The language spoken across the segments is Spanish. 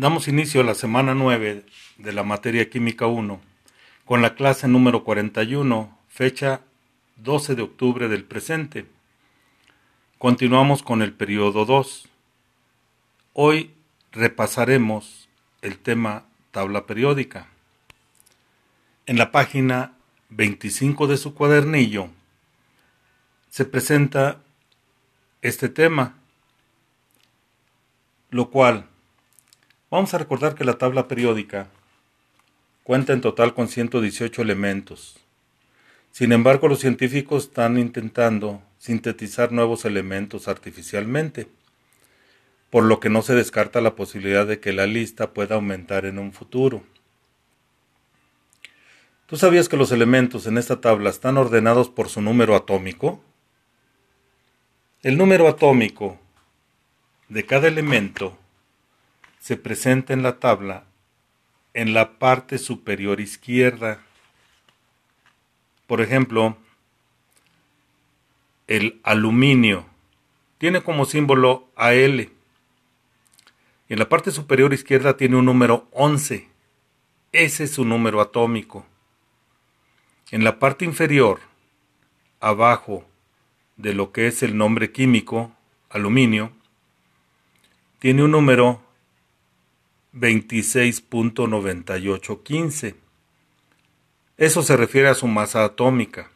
Damos inicio a la semana 9 de la materia Química 1 con la clase número 41, fecha 12 de octubre del presente. Continuamos con el periodo 2. Hoy repasaremos el tema tabla periódica. En la página 25 de su cuadernillo se presenta este tema, lo cual vamos a recordar que la tabla periódica cuenta en total con 118 elementos. Sin embargo, los científicos están intentando sintetizar nuevos elementos artificialmente, por lo que no se descarta la posibilidad de que la lista pueda aumentar en un futuro. ¿Tú sabías que los elementos en esta tabla están ordenados por su número atómico? El número atómico de cada elemento se presenta en la tabla en la parte superior izquierda. Por ejemplo, el aluminio tiene como símbolo AL. En la parte superior izquierda tiene un número 11. Ese es su número atómico. En la parte inferior, abajo de lo que es el nombre químico, aluminio, tiene un número 26.9815. Eso se refiere a su masa atómica.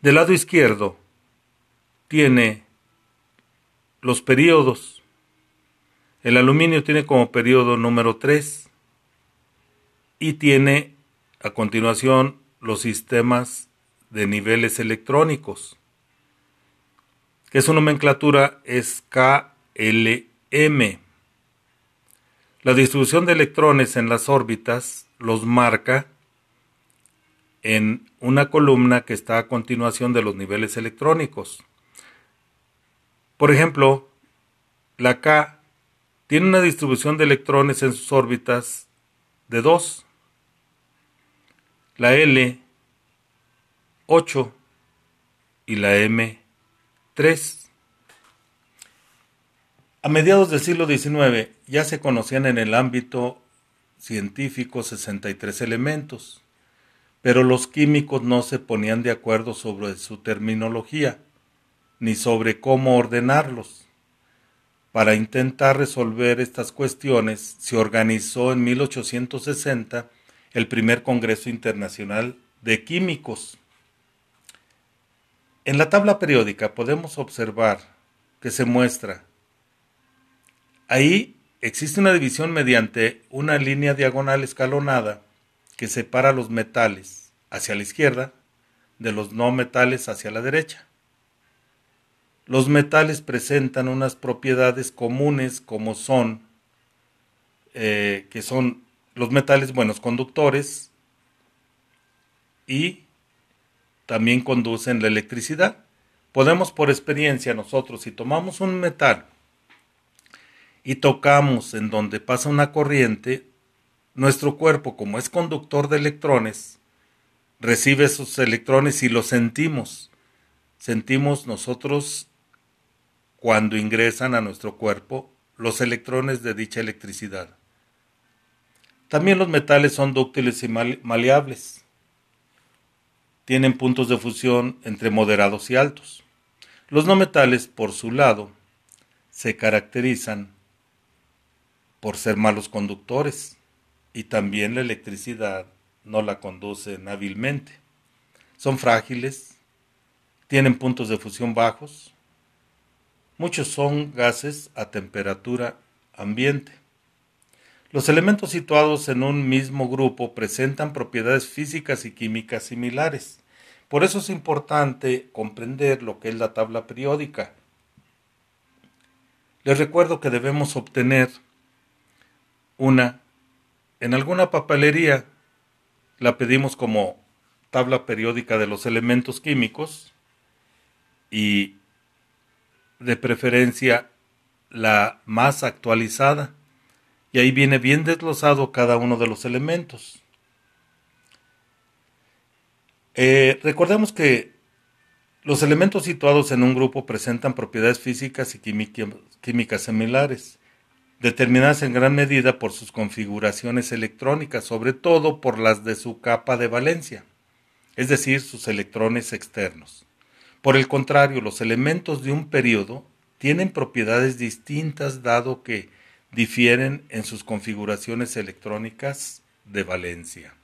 Del lado izquierdo tiene los periodos. El aluminio tiene como periodo número 3 y tiene a continuación los sistemas de niveles electrónicos, que su nomenclatura es KLM. La distribución de electrones en las órbitas los marca en una columna que está a continuación de los niveles electrónicos. Por ejemplo, la K tiene una distribución de electrones en sus órbitas de 2, la L 8 y la M 3. A mediados del siglo XIX ya se conocían en el ámbito científico 63 elementos, pero los químicos no se ponían de acuerdo sobre su terminología, ni sobre cómo ordenarlos. Para intentar resolver estas cuestiones se organizó en 1860 el primer Congreso Internacional de Químicos. En la tabla periódica podemos observar que se muestra Ahí existe una división mediante una línea diagonal escalonada que separa los metales hacia la izquierda de los no metales hacia la derecha. Los metales presentan unas propiedades comunes como son, eh, que son los metales buenos conductores y también conducen la electricidad. Podemos por experiencia nosotros, si tomamos un metal y tocamos en donde pasa una corriente, nuestro cuerpo, como es conductor de electrones, recibe esos electrones y los sentimos. Sentimos nosotros cuando ingresan a nuestro cuerpo los electrones de dicha electricidad. También los metales son dúctiles y maleables. Tienen puntos de fusión entre moderados y altos. Los no metales, por su lado, se caracterizan por ser malos conductores y también la electricidad no la conducen hábilmente. Son frágiles, tienen puntos de fusión bajos, muchos son gases a temperatura ambiente. Los elementos situados en un mismo grupo presentan propiedades físicas y químicas similares. Por eso es importante comprender lo que es la tabla periódica. Les recuerdo que debemos obtener una, en alguna papelería la pedimos como tabla periódica de los elementos químicos y de preferencia la más actualizada. Y ahí viene bien desglosado cada uno de los elementos. Eh, recordemos que los elementos situados en un grupo presentan propiedades físicas y químicas similares determinadas en gran medida por sus configuraciones electrónicas, sobre todo por las de su capa de valencia, es decir, sus electrones externos. Por el contrario, los elementos de un periodo tienen propiedades distintas dado que difieren en sus configuraciones electrónicas de valencia.